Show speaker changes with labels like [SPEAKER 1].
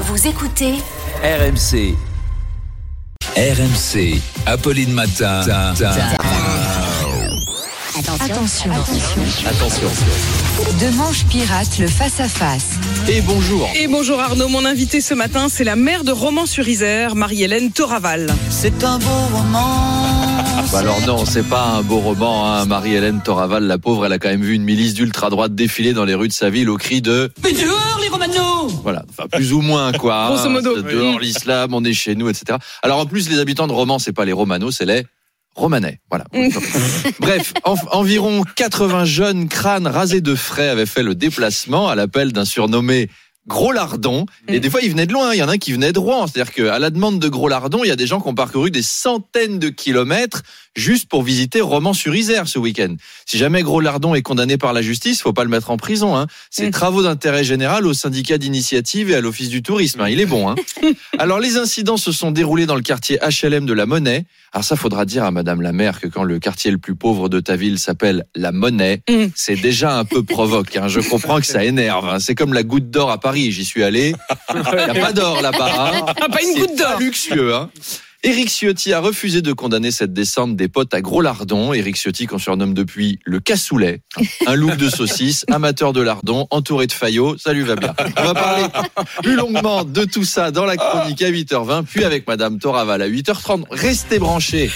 [SPEAKER 1] Vous écoutez
[SPEAKER 2] RMC. RMC. Apolline Matin.
[SPEAKER 3] Attention.
[SPEAKER 2] Attention.
[SPEAKER 3] De manche pirate, le face-à-face.
[SPEAKER 2] Et bonjour.
[SPEAKER 4] Et bonjour Arnaud, mon invité ce matin, c'est la mère de Romans-sur-Isère, Marie-Hélène Toraval.
[SPEAKER 5] C'est un beau roman.
[SPEAKER 6] Bah alors non, c'est pas un beau roman. Hein. Marie-Hélène Toraval, la pauvre, elle a quand même vu une milice d'ultra-droite défiler dans les rues de sa ville au cri de...
[SPEAKER 5] Mais dehors les Romano
[SPEAKER 6] Voilà, enfin plus ou moins quoi. hein.
[SPEAKER 4] Grosso modo.
[SPEAKER 6] Dehors l'islam, on est chez nous, etc. Alors en plus, les habitants de Romans, c'est pas les Romanos, c'est les Romanais. Voilà. Bref, en- environ 80 jeunes crânes rasés de frais avaient fait le déplacement à l'appel d'un surnommé Gros Lardon. Et des fois, ils venaient de loin. Il y en a un qui venait de Rouen. C'est-à-dire qu'à la demande de Gros Lardon, il y a des gens qui ont parcouru des centaines de kilomètres juste pour visiter Romans-sur-Isère ce week-end. Si jamais Gros Lardon est condamné par la justice, faut pas le mettre en prison. Hein. C'est
[SPEAKER 4] Mm.
[SPEAKER 6] travaux d'intérêt général au syndicat d'initiative et à l'office du tourisme. hein. Il est bon. Hein. Alors les incidents se sont déroulés dans le quartier HLM de la Monnaie. Alors ça faudra dire à Madame la maire que quand le quartier le plus pauvre de ta ville s'appelle la Monnaie,
[SPEAKER 4] Mm.
[SPEAKER 6] c'est déjà un peu provoque. hein. Je comprends que ça énerve. C'est comme la goutte d'or à Paris. J'y suis allé. Il n'y a pas d'or là-bas. hein.
[SPEAKER 4] Ah, pas une goutte d'or.
[SPEAKER 6] luxueux. Hein. Éric Ciotti a refusé de condamner cette descente des potes à gros lardons. Éric Ciotti qu'on surnomme depuis le cassoulet, un look de saucisse, amateur de lardons, entouré de faillots. Salut Vabia. On va parler plus longuement de tout ça dans la chronique à 8h20, puis avec Madame Toraval à 8h30. Restez branchés.